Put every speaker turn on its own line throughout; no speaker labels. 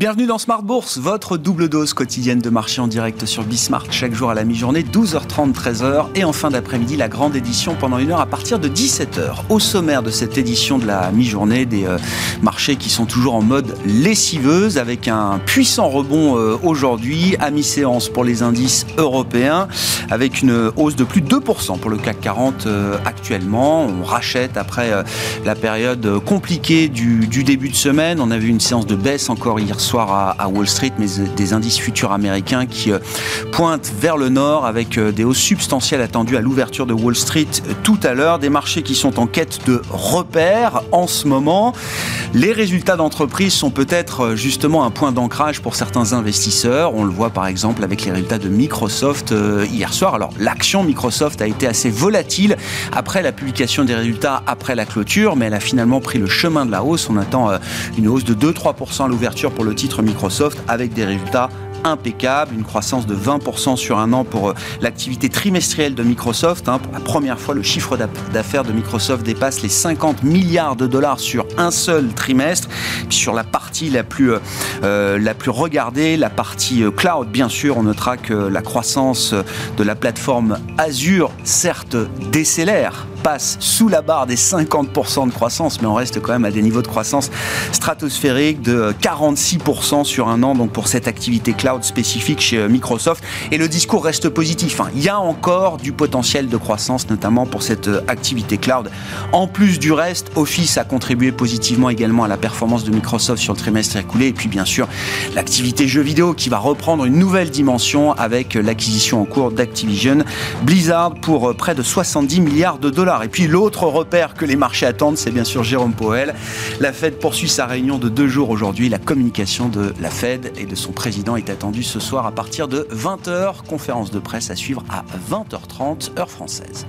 Bienvenue dans Smart Bourse, votre double dose quotidienne de marché en direct sur Bismart, chaque jour à la mi-journée, 12h30, 13h, et en fin d'après-midi, la grande édition pendant une heure à partir de 17h. Au sommaire de cette édition de la mi-journée, des euh, marchés qui sont toujours en mode lessiveuse, avec un puissant rebond euh, aujourd'hui, à mi-séance pour les indices européens, avec une hausse de plus de 2% pour le CAC 40 euh, actuellement. On rachète après la période compliquée du début de semaine. On a vu une séance de baisse encore hier soir soir à, Wall Street, mais des indices futurs américains qui euh, pointent vers le nord avec euh, des hausses substantielles attendues à l'ouverture de Wall Street euh, tout à l'heure. Des marchés qui sont en quête de repères en ce moment. Les résultats d'entreprise sont peut-être justement un point d'ancrage pour certains investisseurs. On le voit par exemple avec les résultats de Microsoft hier soir. Alors l'action Microsoft a été assez volatile après la publication des résultats après la clôture, mais elle a finalement pris le chemin de la hausse. On attend une hausse de 2-3% à l'ouverture pour le Microsoft avec des résultats impeccable, une croissance de 20% sur un an pour euh, l'activité trimestrielle de Microsoft. Hein. Pour la première fois, le chiffre d'affaires de Microsoft dépasse les 50 milliards de dollars sur un seul trimestre. sur la partie la plus, euh, euh, la plus regardée, la partie cloud, bien sûr, on notera que la croissance de la plateforme Azure, certes, décélère passe sous la barre des 50% de croissance, mais on reste quand même à des niveaux de croissance stratosphériques de 46% sur un an, donc pour cette activité cloud spécifique chez euh, Microsoft. Et le discours reste positif. Hein. Il y a encore du potentiel de croissance, notamment pour cette euh, activité cloud. En plus du reste, Office a contribué positivement également à la performance de Microsoft sur le trimestre écoulé. Et puis bien sûr, l'activité jeux vidéo qui va reprendre une nouvelle dimension avec euh, l'acquisition en cours d'Activision Blizzard pour près de 70 milliards de dollars. Et puis l'autre repère que les marchés attendent, c'est bien sûr Jérôme Powell. La Fed poursuit sa réunion de deux jours aujourd'hui. La communication de la Fed et de son président est attendue ce soir à partir de 20h. Conférence de presse à suivre à 20h30 heure française.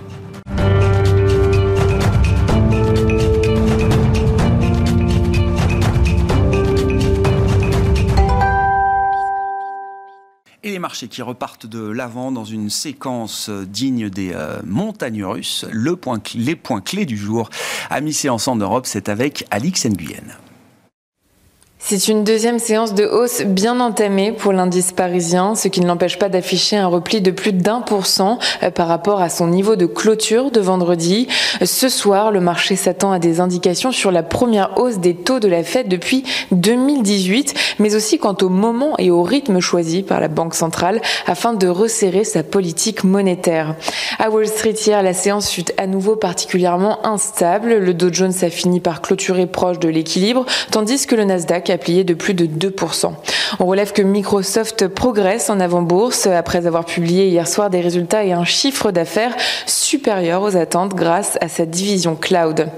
Et les marchés qui repartent de l'avant dans une séquence digne des euh, montagnes russes. Le point, les points clés du jour à mi-séance en Europe, c'est avec Alix Nguyen.
C'est une deuxième séance de hausse bien entamée pour l'indice parisien, ce qui ne l'empêche pas d'afficher un repli de plus d'un pour cent euh, par rapport à son niveau de clôture de vendredi. Ce soir, le marché s'attend à des indications sur la première hausse des taux de la Fed depuis 2018, mais aussi quant au moment et au rythme choisi par la Banque centrale afin de resserrer sa politique monétaire. À Wall Street hier, la séance fut à nouveau particulièrement instable. Le Dow Jones a fini par clôturer proche de l'équilibre, tandis que le Nasdaq a plié de plus de 2%. On relève que Microsoft progresse en avant-bourse après avoir publié hier soir des résultats et un chiffre d'affaires supérieur aux attentes grâce à sa division cloud.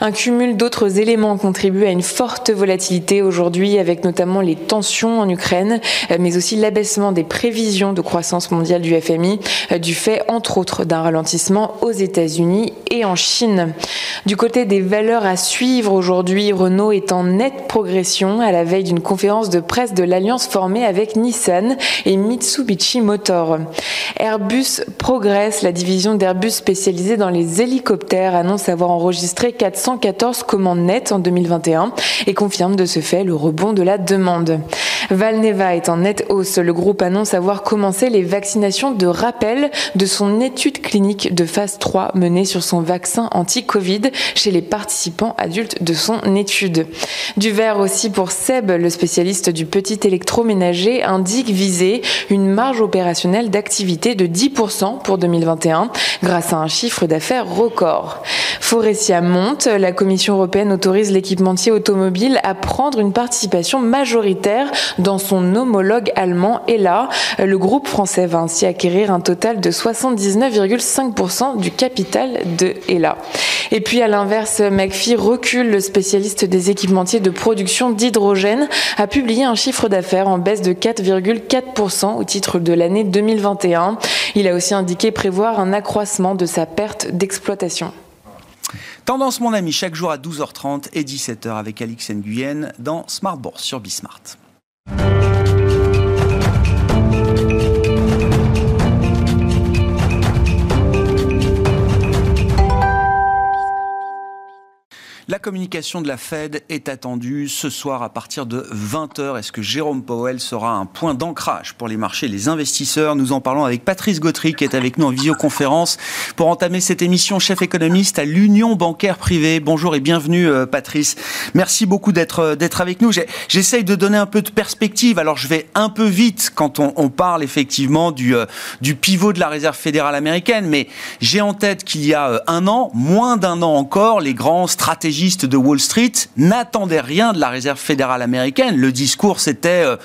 Un cumul d'autres éléments contribue à une forte volatilité aujourd'hui avec notamment les tensions en Ukraine, mais aussi l'abaissement des prévisions de croissance mondiale du FMI du fait entre autres d'un ralentissement aux États-Unis et en Chine. Du côté des valeurs à suivre aujourd'hui, Renault est en nette progression à la veille d'une conférence de presse de l'alliance formée avec Nissan et Mitsubishi Motor. Airbus progresse. La division d'Airbus spécialisée dans les hélicoptères annonce avoir enregistré 414 commandes nettes en 2021 et confirme de ce fait le rebond de la demande. Valneva est en nette hausse. Le groupe annonce avoir commencé les vaccinations de rappel de son étude clinique de phase 3 menée sur son vaccin anti-Covid chez les participants adultes de son étude. Du vert aussi pour Seb, le spécialiste du petit électroménager, indique viser une marge opérationnelle d'activité de 10% pour 2021 grâce à un chiffre d'affaires record. Forestia monte, la Commission européenne autorise l'équipementier automobile à prendre une participation majoritaire dans son homologue allemand ELA. Le groupe français va ainsi acquérir un total de 79,5% du capital de ELA. Et puis à l'inverse, McPhee recule, le spécialiste des équipementiers de production d'hydrogène, a publié un chiffre d'affaires en baisse de 4,4% au titre de l'année 2021. Il a aussi indiqué prévoir un accroissement de sa perte d'exploitation.
Tendance, mon ami, chaque jour à 12h30 et 17h avec Alix Nguyen dans Smart Bourse sur Bismart. Thank you. La communication de la Fed est attendue ce soir à partir de 20h. Est-ce que Jérôme Powell sera un point d'ancrage pour les marchés les investisseurs? Nous en parlons avec Patrice Gautry qui est avec nous en visioconférence pour entamer cette émission, chef économiste à l'Union bancaire privée. Bonjour et bienvenue euh, Patrice. Merci beaucoup d'être euh, avec nous. J'essaye de donner un peu de perspective. Alors je vais un peu vite quand on, on parle effectivement du, euh, du pivot de la Réserve fédérale américaine, mais j'ai en tête qu'il y a un an, moins d'un an encore, les grands stratégies de Wall Street n'attendaient rien de la Réserve fédérale américaine. Le discours, c'était euh,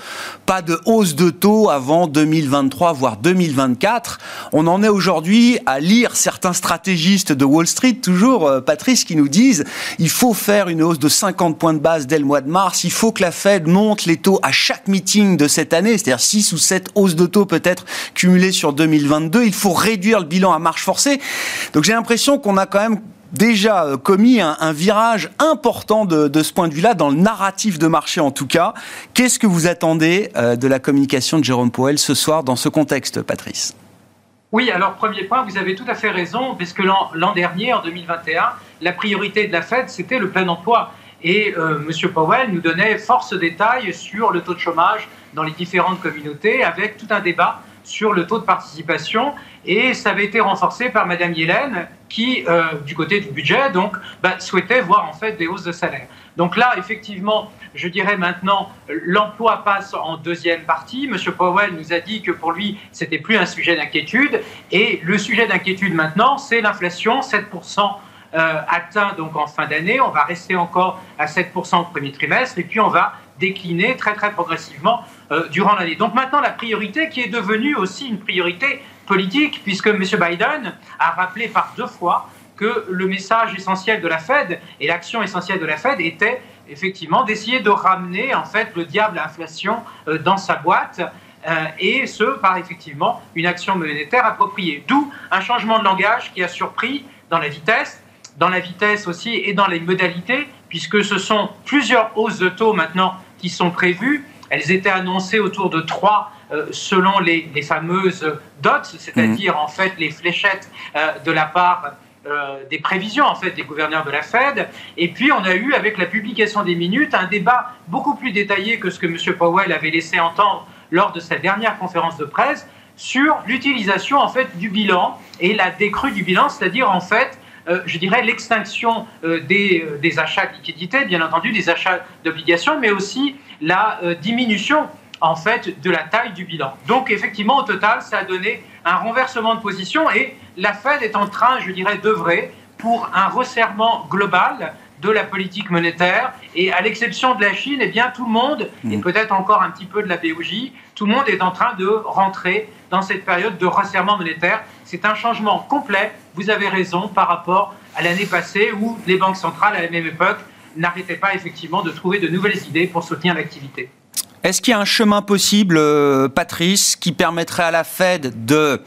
pas de hausse de taux avant 2023, voire 2024. On en est aujourd'hui à lire certains stratégistes de Wall Street, toujours, euh, Patrice, qui nous disent il faut faire une hausse de 50 points de base dès le mois de mars, il faut que la Fed monte les taux à chaque meeting de cette année, c'est-à-dire 6 ou 7 hausses de taux peut-être cumulées sur 2022. Il faut réduire le bilan à marche forcée. Donc j'ai l'impression qu'on a quand même déjà euh, commis un, virage important de, ce point de vue-là, dans le narratif de marché en tout cas. Qu'est-ce que vous attendez euh, de la communication de Jérôme Powell ce soir dans ce contexte, Patrice?
Oui, alors premier point, vous avez tout à fait raison, puisque l'an dernier, en 2021, la priorité de la Fed, c'était le plein emploi. Et euh, M. Powell nous donnait force détails sur le taux de chômage dans les différentes communautés, avec tout un débat sur le taux de participation. Et ça avait été renforcé par Mme Yellen, qui, euh, du côté du budget, donc, bah, souhaitait voir en fait des hausses de salaire. Donc là, effectivement, je dirais maintenant, l'emploi passe en deuxième partie. Monsieur Powell nous a dit que pour lui, c'était plus un sujet d'inquiétude. Et le sujet d'inquiétude maintenant, c'est l'inflation, 7%. Euh, atteint donc en fin d'année, on va rester encore à 7% au premier trimestre et puis on va décliner très très progressivement euh, durant l'année. Donc maintenant la priorité qui est devenue aussi une priorité politique, puisque M. Biden a rappelé par deux fois que le message essentiel de la Fed et l'action essentielle de la Fed était effectivement d'essayer de ramener en fait le diable à l'inflation euh, dans sa boîte euh, et ce par effectivement une action monétaire appropriée. D'où un changement de langage qui a surpris dans la vitesse, dans la vitesse aussi et dans les modalités, puisque ce sont plusieurs hausses de taux maintenant qui sont prévues. Elles étaient annoncées autour de trois euh, selon les, fameuses dots, c'est-à-dire en fait les fléchettes euh, de la part euh, des prévisions en fait des gouverneurs de la Fed. Et puis on a eu avec la publication des minutes un débat beaucoup plus détaillé que ce que M. Powell avait laissé entendre lors de sa dernière conférence de presse sur l'utilisation en fait du bilan et la décrue du bilan, c'est-à-dire en fait je dirais, l'extinction des, des, achats de liquidités, bien entendu, des achats d'obligations, mais aussi la diminution en fait de la taille du bilan. Donc effectivement, au total, ça a donné un renversement de position et la Fed est en train, je dirais, d'œuvrer pour un resserrement global de la politique monétaire. Et à l'exception de la Chine, eh bien, tout le monde, et mm. peut-être encore un petit peu de la BOJ, tout le monde est en train de rentrer dans cette période de resserrement monétaire. C'est un changement complet, vous avez raison, par rapport à l'année passée où les banques centrales, à la même époque, n'arrêtaient pas effectivement de trouver de nouvelles idées pour soutenir l'activité.
Est-ce qu'il y a un chemin possible, euh, Patrice, qui permettrait à la Fed de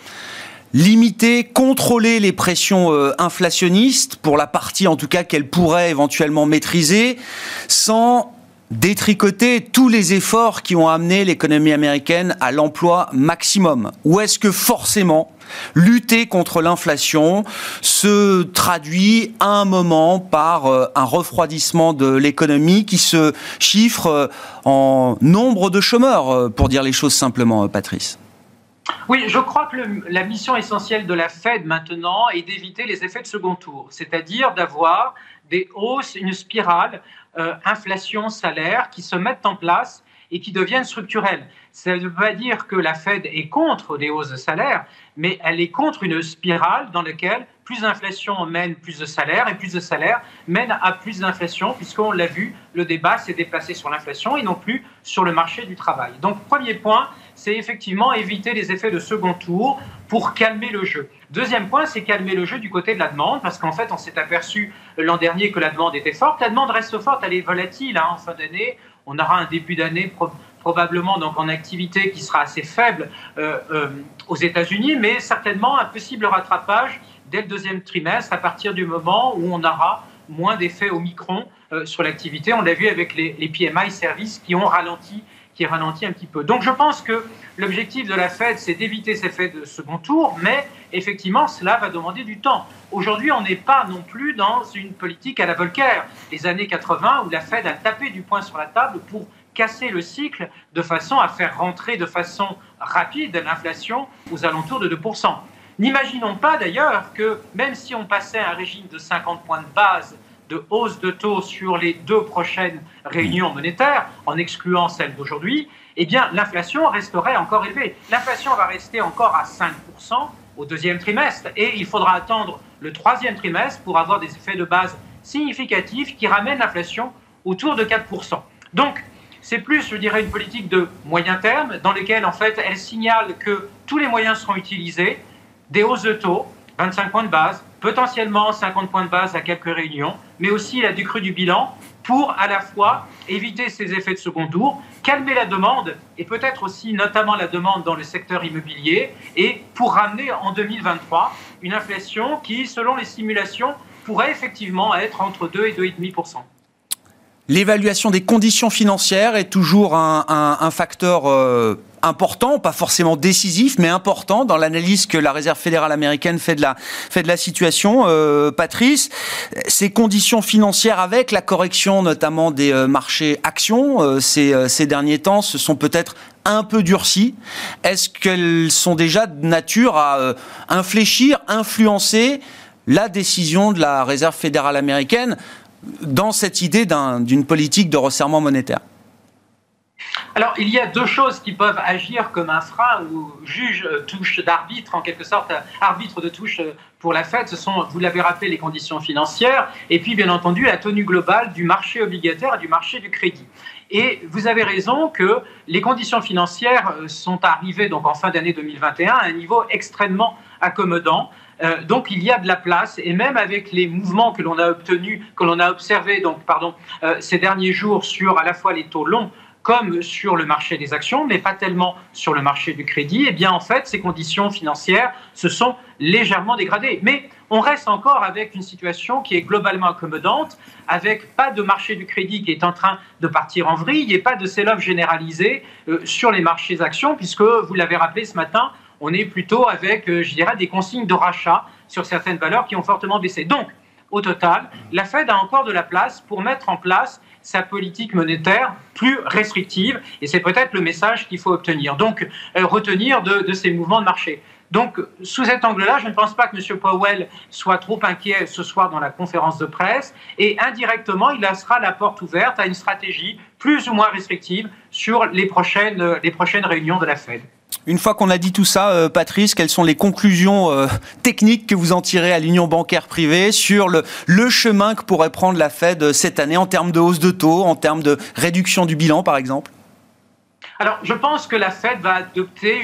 limiter, contrôler les pressions euh, inflationnistes, pour la partie en tout cas qu'elle pourrait éventuellement maîtriser, sans détricoter tous les efforts qui ont amené l'économie américaine à l'emploi maximum? Ou est-ce que forcément lutter contre l'inflation se traduit à un moment par euh, un refroidissement de l'économie qui se chiffre euh, en nombre de chômeurs, euh, pour dire les choses simplement, Patrice
oui, je crois que la mission essentielle de la Fed maintenant est d'éviter les effets de second tour, c'est-à-dire d'avoir des hausses, une spirale inflation-salaire qui se mettent en place et qui deviennent structurelles. Ça ne veut pas dire que la Fed est contre des hausses de salaire, mais elle est contre une spirale dans laquelle plus d'inflation mène plus de salaire et plus de salaire mène à plus d'inflation, puisqu'on l'a vu, le débat s'est déplacé sur l'inflation et non plus sur le marché du travail. Donc, premier point, c'est effectivement éviter les effets de second tour pour calmer le jeu. Deuxième point, c'est calmer le jeu du côté de la demande, parce qu'en fait, on s'est aperçu l'an dernier que la demande était forte. La demande reste forte, elle est volatile hein, en fin d'année. On aura un début d'année probablement donc en activité qui sera assez faible euh, euh, aux États-Unis, mais certainement un possible rattrapage dès le deuxième trimestre, à partir du moment où on aura moins d'effets au micron euh, sur l'activité. On l'a vu avec les, PMI services qui ont ralenti qui ralentit un petit peu. Donc je pense que l'objectif de la Fed, c'est d'éviter ces effets de second tour, mais effectivement, cela va demander du temps. Aujourd'hui, on n'est pas non plus dans une politique à la Volcker, les années 80, où la Fed a tapé du poing sur la table pour casser le cycle de façon à faire rentrer de façon rapide l'inflation aux alentours de 2%. N'imaginons pas d'ailleurs que même si on passait à un régime de 50 points de base de hausse de taux sur les deux prochaines réunions monétaires, en excluant celle d'aujourd'hui, eh bien, l'inflation resterait encore élevée. L'inflation va rester encore à 5% au deuxième trimestre et il faudra attendre le troisième trimestre pour avoir des effets de base significatifs qui ramènent l'inflation autour de 4%. Donc, c'est plus, je dirais, une politique de moyen terme dans laquelle, en fait, elle signale que tous les moyens seront utilisés, des hausses de taux, 25 points de base, potentiellement 50 points de base à quelques réunions, mais aussi la décrue du bilan pour à la fois éviter ces effets de second tour, calmer la demande et peut-être aussi notamment la demande dans le secteur immobilier et pour ramener en 2023 une inflation qui, selon les simulations, pourrait effectivement être entre 2 et 2,5%.
L'évaluation des conditions financières est toujours un, facteur euh, important, pas forcément décisif, mais important dans l'analyse que la Réserve fédérale américaine fait de la, situation. Euh, Patrice, ces conditions financières avec la correction notamment des euh, marchés actions ces, ces derniers temps se sont peut-être un peu durcies. Est-ce qu'elles sont déjà de nature à infléchir, influencer la décision de la Réserve fédérale américaine? Dans cette idée d'une politique de resserrement monétaire
alors, il y a deux choses qui peuvent agir comme un frein ou juge euh, touche d'arbitre, en quelque sorte, euh, arbitre de touche euh, pour la Fed. Ce sont, vous l'avez rappelé, les conditions financières et puis, bien entendu, la tenue globale du marché obligataire et du marché du crédit. Et vous avez raison que les conditions financières sont arrivées donc en fin d'année 2021 à un niveau extrêmement accommodant. Donc il y a de la place et même avec les mouvements que l'on a obtenus, que l'on a observés donc pardon ces derniers jours sur à la fois les taux longs comme sur le marché des actions, mais pas tellement sur le marché du crédit, eh bien en fait, ces conditions financières se sont légèrement dégradées. Mais on reste encore avec une situation qui est globalement accommodante, avec pas de marché du crédit qui est en train de partir en vrille et pas de sell-off généralisé euh, sur les marchés actions, puisque vous l'avez rappelé ce matin, on est plutôt avec, euh, je dirais, des consignes de rachat sur certaines valeurs qui ont fortement baissé. Donc, au total, la Fed a encore de la place pour mettre en place sa politique monétaire plus restrictive. Et c'est peut-être le message qu'il faut obtenir. Donc, euh, retenir de, ces mouvements de marché. Donc, sous cet angle-là, je ne pense pas que M. Powell soit trop inquiet ce soir dans la conférence de presse. Et indirectement, il laissera la porte ouverte à une stratégie plus ou moins restrictive sur les prochaines, les prochaines réunions de la Fed.
Une fois qu'on a dit tout ça, euh, Patrice, quelles sont les conclusions euh, techniques que vous en tirez à l'Union bancaire privée sur le, chemin que pourrait prendre la Fed euh, cette année en termes de hausse de taux, en termes de réduction du bilan, par exemple?
Alors, je pense que la Fed va adopter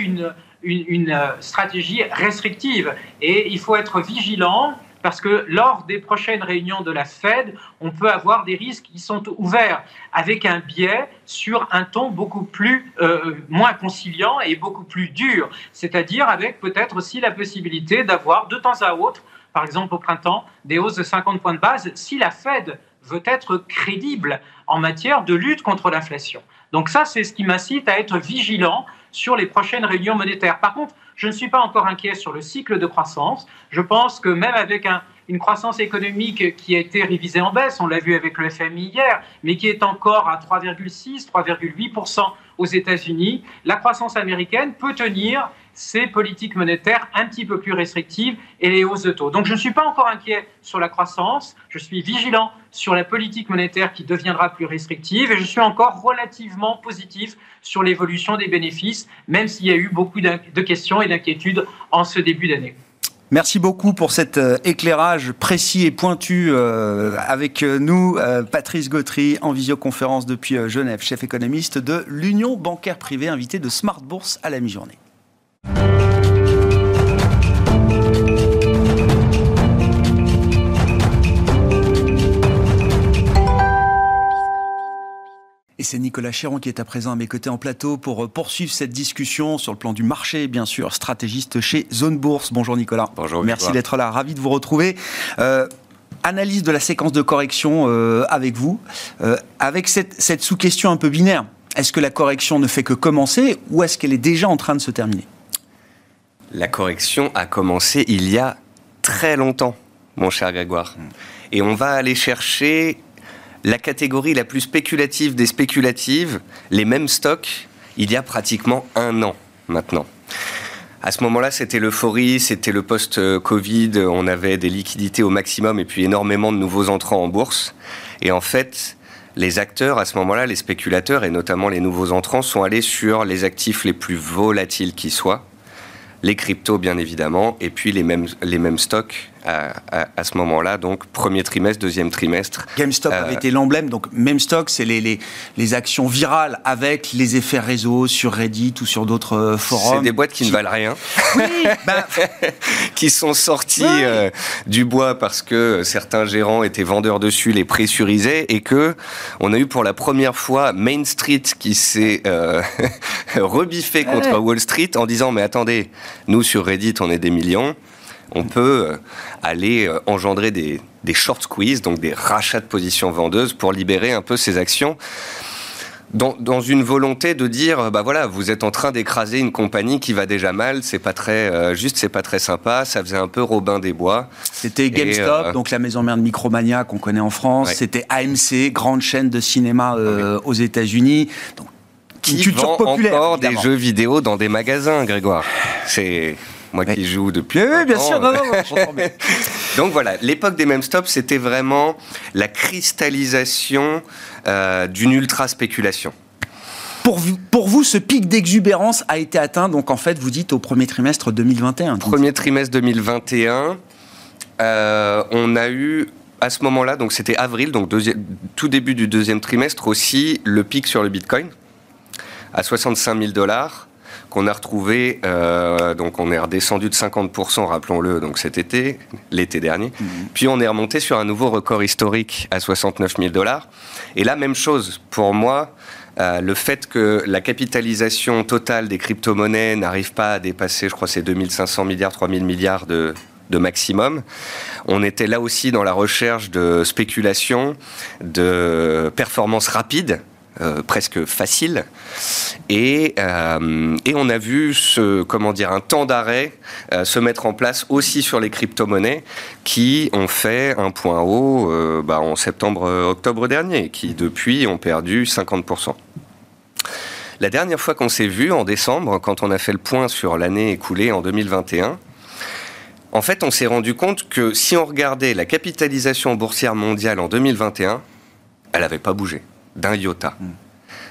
une stratégie restrictive et il faut être vigilant parce que lors des prochaines réunions de la Fed, on peut avoir des risques qui sont ouverts avec un biais sur un ton beaucoup plus euh, moins conciliant et beaucoup plus dur, c'est-à-dire avec peut-être aussi la possibilité d'avoir de temps à autre, par exemple au printemps, des hausses de 50 points de base si la Fed veut être crédible en matière de lutte contre l'inflation. Donc ça, c'est ce qui m'incite à être vigilant sur les prochaines réunions monétaires. Par contre, je ne suis pas encore inquiet sur le cycle de croissance. Je pense que même avec une croissance économique qui a été révisée en baisse, on l'a vu avec le FMI hier, mais qui est encore à 3,6, 3,8% aux États-Unis, la croissance américaine peut tenir ces politiques monétaires un petit peu plus restrictives et les hausses de taux. Donc je ne suis pas encore inquiet sur la croissance, je suis vigilant sur la politique monétaire qui deviendra plus restrictive et je suis encore relativement positif sur l'évolution des bénéfices, même s'il y a eu beaucoup de questions et d'inquiétudes en ce début d'année.
Merci beaucoup pour cet euh, éclairage précis et pointu euh, avec euh, nous, Patrice Gautry, en visioconférence depuis Genève, chef économiste de l'Union bancaire privée, invité de Smart Bourse à la mi-journée. Et c'est Nicolas Chéron qui est à présent à mes côtés en plateau pour euh, poursuivre cette discussion sur le plan du marché, bien sûr, stratégiste chez Zone Bourse. Bonjour Nicolas.
Bonjour.
Merci d'être là, ravi de vous retrouver. Euh, analyse de la séquence de correction euh, avec vous, avec cette, cette sous-question un peu binaire. Est-ce que la correction ne fait que commencer ou est-ce qu'elle est déjà en train de se terminer?
La correction a commencé il y a très longtemps, mon cher Grégoire. Et on va aller chercher la catégorie la plus spéculative des spéculatives, les mêmes stocks, il y a pratiquement un an maintenant. À ce moment-là, c'était l'euphorie, c'était le post-Covid, on avait des liquidités au maximum et puis énormément de nouveaux entrants en bourse. Et en fait, les acteurs, à ce moment-là, les spéculateurs et notamment les nouveaux entrants, sont allés sur les actifs les plus volatiles qui soient, les cryptos bien évidemment, et puis les mêmes, stocks à, ce moment-là, donc premier trimestre, deuxième trimestre.
GameStop avait euh, été l'emblème, donc même stock, c'est les, les, les, actions virales avec les effets réseau sur Reddit ou sur d'autres euh, forums.
C'est des boîtes qui, ne valent rien. Oui, bah... qui sont sorties euh, du bois parce que certains gérants étaient vendeurs dessus, les pressurisaient et que on a eu pour la première fois Main Street qui s'est rebiffé contre Wall Street en disant mais attendez, nous sur Reddit on est des millions on peut euh, aller euh, engendrer des, short squeeze, donc des rachats de positions vendeuses pour libérer un peu ces actions. Dans, une volonté de dire bah voilà vous êtes en train d'écraser une compagnie qui va déjà mal c'est pas très euh, juste c'est pas très sympa ça faisait un peu Robin des Bois.
C'était GameStop donc la maison mère de Micromania qu'on connaît en France. C'était AMC grande chaîne de cinéma aux États-Unis. Donc
qui vend encore des jeux vidéo dans des magasins Grégoire. C'est moi qui joue depuis.
Oui, bien sûr,
Donc voilà, l'époque des mêmes stops, c'était vraiment la cristallisation euh, d'une ultra spéculation.
Pour vous, pour vous, ce pic d'exubérance a été atteint, donc en fait, vous dites au premier trimestre 2021.
Premier trimestre 2021, euh, on a eu à ce moment-là, donc c'était avril, donc tout début du deuxième trimestre aussi, le pic sur le Bitcoin à 65 000 dollars qu'on a retrouvé, euh, donc on est redescendu de 50%, rappelons-le, donc cet été, l'été dernier. Mhm. Puis on est remonté sur un nouveau record historique à 69 000 dollars. Et la même chose pour moi. Euh, le fait que la capitalisation totale des crypto-monnaies n'arrive pas à dépasser, je crois, ces 2500 milliards, 3000 milliards de, de maximum. On était là aussi dans la recherche de spéculation, de performance rapide, euh, presque facile. Et, euh, et, on a vu ce, comment dire, un temps d'arrêt euh, se mettre en place aussi sur les crypto-monnaies qui ont fait un point haut bah, en septembre-octobre dernier, qui depuis ont perdu 50%. La dernière fois qu'on s'est vu, en décembre, quand on a fait le point sur l'année écoulée en 2021, en fait, on s'est rendu compte que si on regardait la capitalisation boursière mondiale en 2021, elle n'avait pas bougé d'un iota.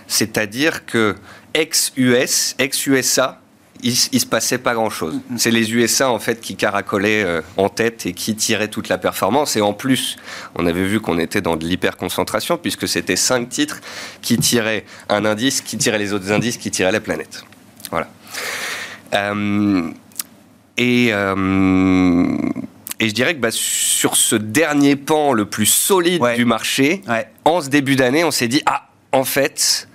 C'est-à-dire que ex-US, ex-USA, il, se passait pas grand-chose. C'est les USA en fait qui caracolaient euh, en tête et qui tiraient toute la performance. Et en plus, on avait vu qu'on était dans de l'hyperconcentration puisque c'était cinq titres qui tiraient un indice, qui tiraient les autres indices, qui tiraient la planète. Voilà. Euh, et euh, et je dirais que bah, sur ce dernier pan le plus solide du marché, en ce début d'année, on s'est dit ah, en fait,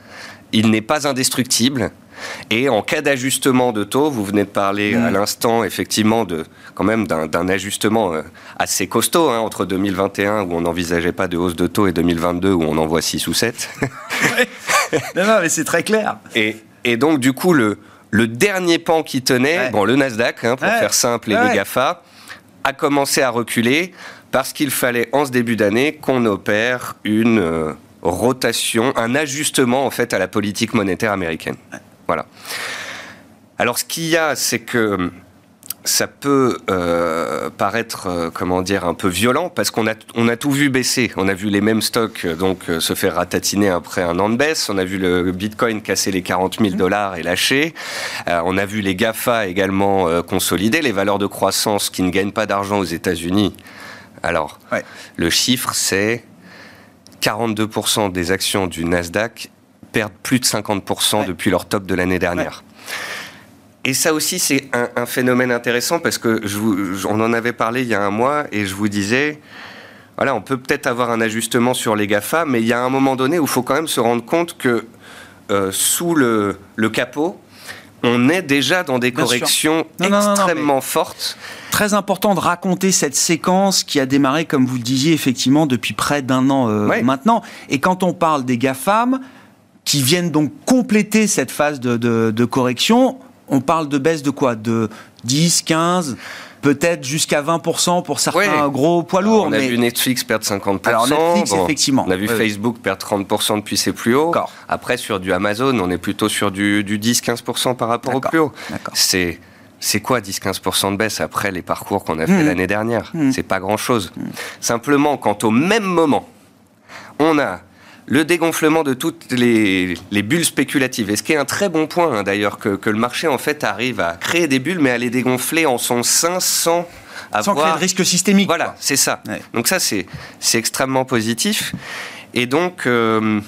il n'est pas indestructible. Et en cas d'ajustement de taux, vous venez de parler à l'instant effectivement de quand même d'un ajustement euh, assez costaud hein, entre 2021 où on n'envisageait pas de hausse de taux et 2022 où on en voit 6 ou 7.
non, non, mais c'est très clair.
Et, et, donc du coup le, le dernier pan qui tenait, bon le Nasdaq hein, pour faire simple et les Gafa, a commencé à reculer parce qu'il fallait en ce début d'année qu'on opère une euh, rotation, un ajustement en fait à la politique monétaire américaine. Voilà. Alors ce qu'il y a, c'est que ça peut euh, paraître, euh, comment dire, un peu violent parce qu'on a, on a tout vu baisser. On a vu les mêmes stocks euh, donc se faire ratatiner après un an de baisse. On a vu le Bitcoin casser les 40 000 dollars et lâcher. on a vu les Gafa également consolider les valeurs de croissance qui ne gagnent pas d'argent aux États-Unis. Alors, le chiffre, c'est 42% des actions du Nasdaq perdent plus de 50% depuis leur top de l'année dernière. Et ça aussi, c'est un, phénomène intéressant parce que je vous, on en avait parlé il y a un mois et je vous disais, voilà, on peut peut-être avoir un ajustement sur les GAFA, mais il y a un moment donné où il faut quand même se rendre compte que euh, sous le, le, capot, on est déjà dans des corrections extrêmement fortes.
Très important de raconter cette séquence qui a démarré, comme vous le disiez, effectivement, depuis près d'un an euh, maintenant. Et quand on parle des GAFAM, qui viennent donc compléter cette phase de, de correction. On parle de baisse de quoi? De 10, 15 peut-être jusqu'à 20% pour certains gros poids lourds.
on a vu Netflix perdre 50%.
Alors Netflix, effectivement.
On a vu Facebook perdre 30% depuis ses plus hauts. Après, sur du Amazon, on est plutôt sur du, 10-15% par rapport au plus haut. C'est c'est quoi 10-15% de baisse après les parcours qu'on a fait hmm. l'année dernière? Hmm. C'est pas grand-chose. Hmm. Simplement, quand au même moment, on a le dégonflement de toutes les, bulles spéculatives. Et ce qui est un très bon point, hein, d'ailleurs, que, le marché, en fait, arrive à créer des bulles, mais à les dégonfler en son sein sans avoir...
Sans créer de risque systémique.
Voilà, c'est ça. Donc ça, c'est extrêmement positif. Et donc, euh,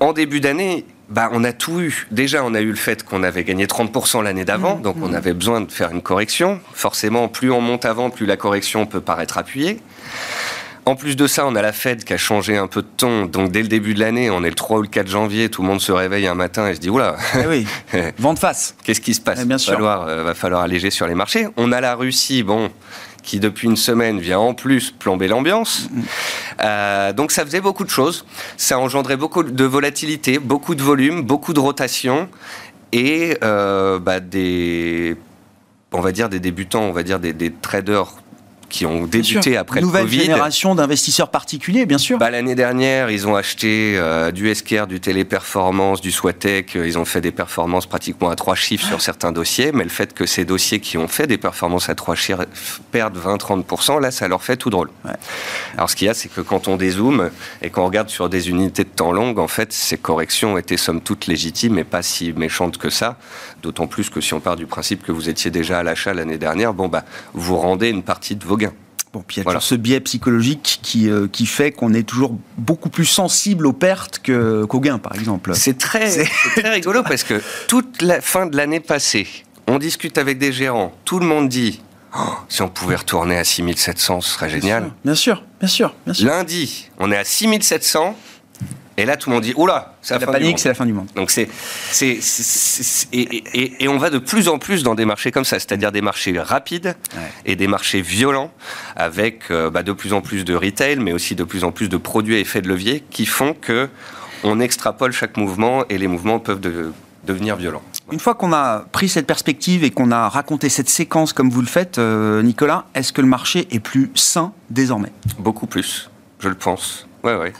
en début d'année, bah, on a tout eu. Déjà, on a eu le fait qu'on avait gagné 30% l'année d'avant, mmh, donc on mmh. avait besoin de faire une correction. Forcément, plus on monte avant, plus la correction peut paraître appuyée. En plus de ça, on a la Fed qui a changé un peu de ton. Donc dès le début de l'année, on est le 3 ou le 4 janvier, tout le monde se réveille un matin et se dit oula.
Eh oui, vent de face.
Qu'est-ce qui se passe?
Eh bien sûr.
Va falloir, euh, va falloir alléger sur les marchés. On a la Russie, bon, qui depuis une semaine vient en plus plomber l'ambiance. Mm-hmm. Euh, donc ça faisait beaucoup de choses. Ça engendrait beaucoup de volatilité, beaucoup de volume, beaucoup de rotation et euh, bah, des, on va dire des débutants, on va dire des, des traders qui ont débuté après
le
Covid.
Nouvelle génération d'investisseurs particuliers, bien sûr.
Bah, L'année dernière, ils ont acheté euh, du SKR, du Téléperformance, du Swatec. Ils ont fait des performances pratiquement à trois chiffres sur certains dossiers. Mais le fait que ces dossiers qui ont fait des performances à trois chiffres perdent 20-30%, là, ça leur fait tout drôle. Alors, ce qu'il y a, c'est que quand on dézoome et qu'on regarde sur des unités de temps longues, en fait, ces corrections étaient somme toute légitimes et pas si méchantes que ça. D'autant plus que si on part du principe que vous étiez déjà à l'achat l'année dernière, bon, bah, vous rendez une partie de vos.
Bon, puis il y a toujours ce biais psychologique qui, euh, qui fait qu'on est toujours beaucoup plus sensible aux pertes qu'aux gains, par exemple.
C'est très, très rigolo parce que toute la fin de l'année passée, on discute avec des gérants, tout le monde dit oh, si on pouvait retourner à 6700, ce serait génial.
Bien sûr, bien sûr, bien sûr.
Lundi, on est à 6700. Et là, tout le monde dit oula, c'est la,
la panique, c'est la fin du monde.
Donc c'est, c'est, et, et, on va de plus en plus dans des marchés comme ça, c'est-à-dire des marchés rapides et des marchés violents, avec euh, bah, de plus en plus de retail, mais aussi de plus en plus de produits à effet de levier qui font que on extrapole chaque mouvement et les mouvements peuvent devenir violents.
Une fois qu'on a pris cette perspective et qu'on a raconté cette séquence comme vous le faites, euh, Nicolas, est-ce que le marché est plus sain désormais?
Beaucoup plus, je le pense. Ouais,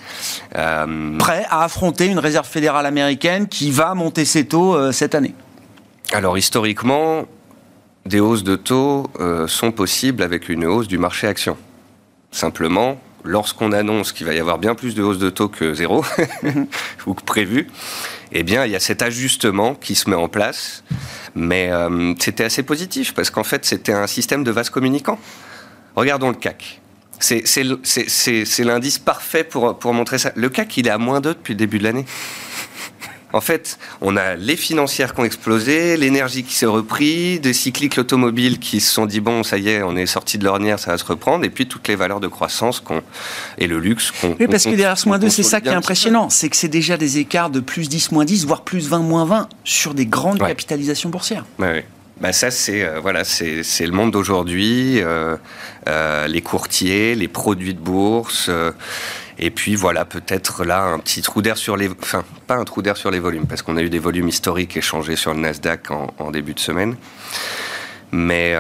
euh, Prêt à affronter une réserve fédérale américaine qui va monter ses taux euh, cette année
Alors historiquement, des hausses de taux euh, sont possibles avec une hausse du marché action. Simplement, lorsqu'on annonce qu'il va y avoir bien plus de hausses de taux que zéro, ou que prévu, eh bien, il y a cet ajustement qui se met en place. Mais c'était assez positif, parce qu'en fait, c'était un système de vase communicant. Regardons le CAC. C'est l'indice parfait pour, pour montrer ça. Le CAC, il est à moins 2 depuis le début de l'année. En fait, on a les financières qui ont explosé, l'énergie qui s'est repris, des cycliques automobiles qui se sont dit bon, ça y est, on est sorti de l'ornière, ça va se reprendre, et puis toutes les valeurs de croissance et le luxe qu'on.
Oui, parce que derrière ce moins 2, c'est ça qui est impressionnant, c'est que c'est déjà des écarts de plus 10, moins 10, voire plus 20, moins 20 sur des grandes capitalisations boursières.
Oui. Bah ça, c'est euh, voilà, c'est le monde d'aujourd'hui, euh, euh, les courtiers, les produits de bourse. et puis voilà, peut-être là un petit trou d'air sur les, enfin pas un trou d'air sur les volumes, parce qu'on a eu des volumes historiques échangés sur le Nasdaq en, début de semaine. Mais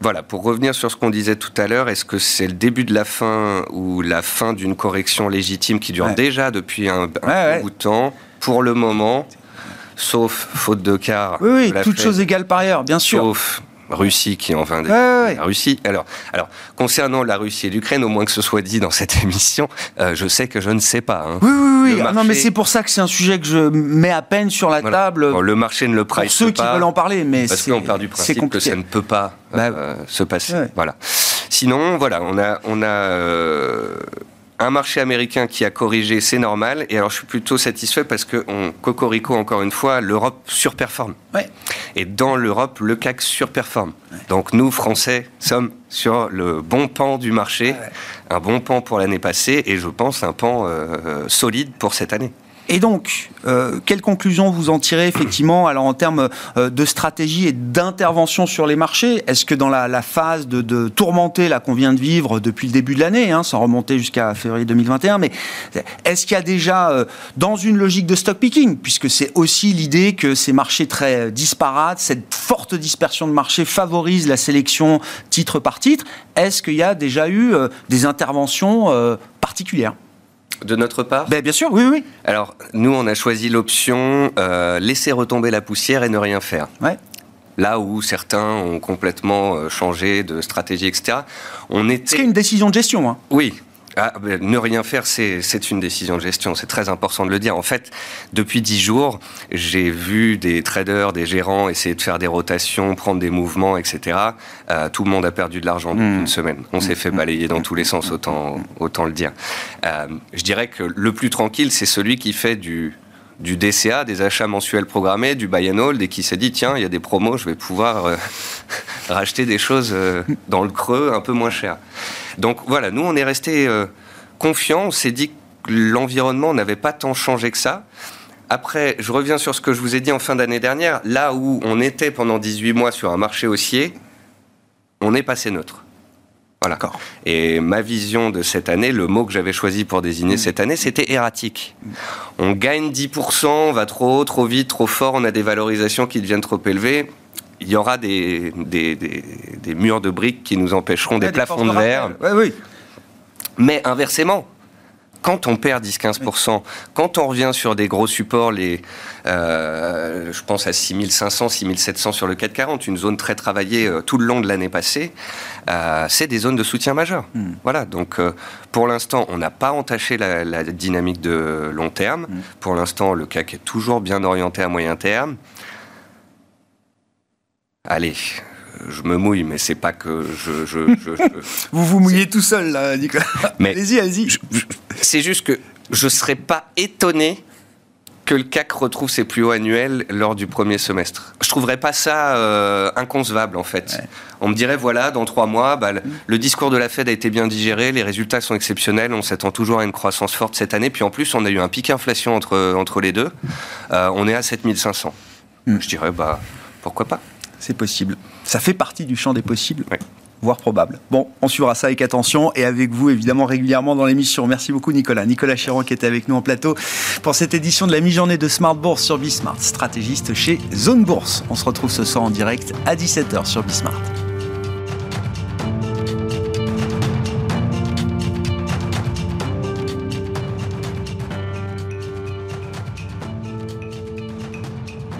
voilà, pour revenir sur ce qu'on disait tout à l'heure, est-ce que c'est le début de la fin ou la fin d'une correction légitime qui dure déjà depuis un, bout de temps Pour le moment, sauf faute de quart.
Oui, oui, toutes choses égales par ailleurs, bien sûr.
Sauf Russie qui en vain la Russie. Alors, alors, concernant la Russie et l'Ukraine, au moins que ce soit dit dans cette émission, euh, je sais que je ne sais pas. Hein.
Oui, oui, oui. Ah non, mais c'est pour ça que c'est un sujet que je mets à peine sur la table.
le marché ne le price
pas. Pour ceux qui veulent en parler, mais
parce qu'on part du principe que ça ne peut pas bah euh, se passer. Voilà. Sinon, voilà, on a, on a euh, un marché américain qui a corrigé, c'est normal. Et alors, je suis plutôt satisfait parce que, on, Cocorico, encore une fois, l'Europe surperforme. Et dans l'Europe, le CAC surperforme. Donc, nous, Français, sommes sur le bon pan du marché. Un bon pan pour l'année passée et je pense un pan euh, solide pour cette année.
Et donc, euh, quelle conclusion vous en tirez effectivement alors en termes euh, de stratégie et d'intervention sur les marchés? Est-ce que dans la, phase de, de tourmentée qu'on vient de vivre depuis le début de l'année, hein, sans remonter jusqu'à février 2021, mais est-ce qu'il y a déjà euh, dans une logique de stock picking, puisque c'est aussi l'idée que ces marchés très disparates, cette forte dispersion de marché favorise la sélection titre par titre, est-ce qu'il y a déjà eu des interventions particulières?
De notre part
ben, Bien sûr, oui, oui.
Alors, nous, on a choisi l'option euh, laisser retomber la poussière et ne rien faire.
Ouais.
Là où certains ont complètement euh, changé de stratégie, etc.
On était... C'est une décision de gestion. Hein.
Oui, ah, ne rien faire, c'est une décision de gestion. C'est très important de le dire. En fait, depuis dix jours, j'ai vu des traders, des gérants essayer de faire des rotations, prendre des mouvements, etc. Euh, tout le monde a perdu de l'argent depuis hmm. une semaine. On s'est fait hmm. balayer dans tous les sens, autant, autant le dire. Euh, je dirais que le plus tranquille, c'est celui qui fait du, du DCA, des achats mensuels programmés, du buy and hold, et qui s'est dit tiens, il y a des promos, je vais pouvoir euh, racheter des choses dans le creux un peu moins cher. Donc voilà, nous on est resté euh, confiants, on s'est dit que l'environnement n'avait pas tant changé que ça. Après, je reviens sur ce que je vous ai dit en fin d'année dernière, là où on était pendant 18 mois sur un marché haussier, on est passé neutre. Voilà. Et ma vision de cette année, le mot que j'avais choisi pour désigner cette année, c'était erratique. On gagne 10%, on va trop haut, trop vite, trop fort, on a des valorisations qui deviennent trop élevées il y aura des, des, murs de briques qui nous empêcheront, des, plafonds de verre.
oui.
Mais inversement, quand on perd 10-15%, quand on revient sur des gros supports, les, euh, je pense à 6500, 6700 sur le 440, une zone très travaillée euh, tout le long de l'année passée, euh, c'est des zones de soutien majeur. Hmm. Voilà, donc pour l'instant, on n'a pas entaché la, dynamique de long terme. Hmm. Pour l'instant, le CAC est toujours bien orienté à moyen terme. Allez, je me mouille, mais c'est pas que je.
vous vous mouillez tout seul, là, Nicolas. allez-y, allez-y.
C'est juste que je serais pas étonné que le CAC retrouve ses plus hauts annuels lors du premier semestre. Je trouverais pas ça euh, inconcevable en fait. On me dirait voilà, dans trois mois, bah, le discours de la Fed a été bien digéré, les résultats sont exceptionnels, on s'attend toujours à une croissance forte cette année, puis en plus on a eu un pic inflation entre, entre les deux, euh, on est à 7500. Hmm. Je dirais bah pourquoi pas
c'est possible. Ça fait partie du champ des possibles. voire probable. Bon, on suivra ça avec attention et avec vous évidemment régulièrement dans l'émission. Merci beaucoup Nicolas. Nicolas Chéron qui était avec nous en plateau pour cette édition de la mi-journée de Smart Bourse sur Bismart, stratégiste chez Zone Bourse. On se retrouve ce soir en direct à 17h sur Bismart.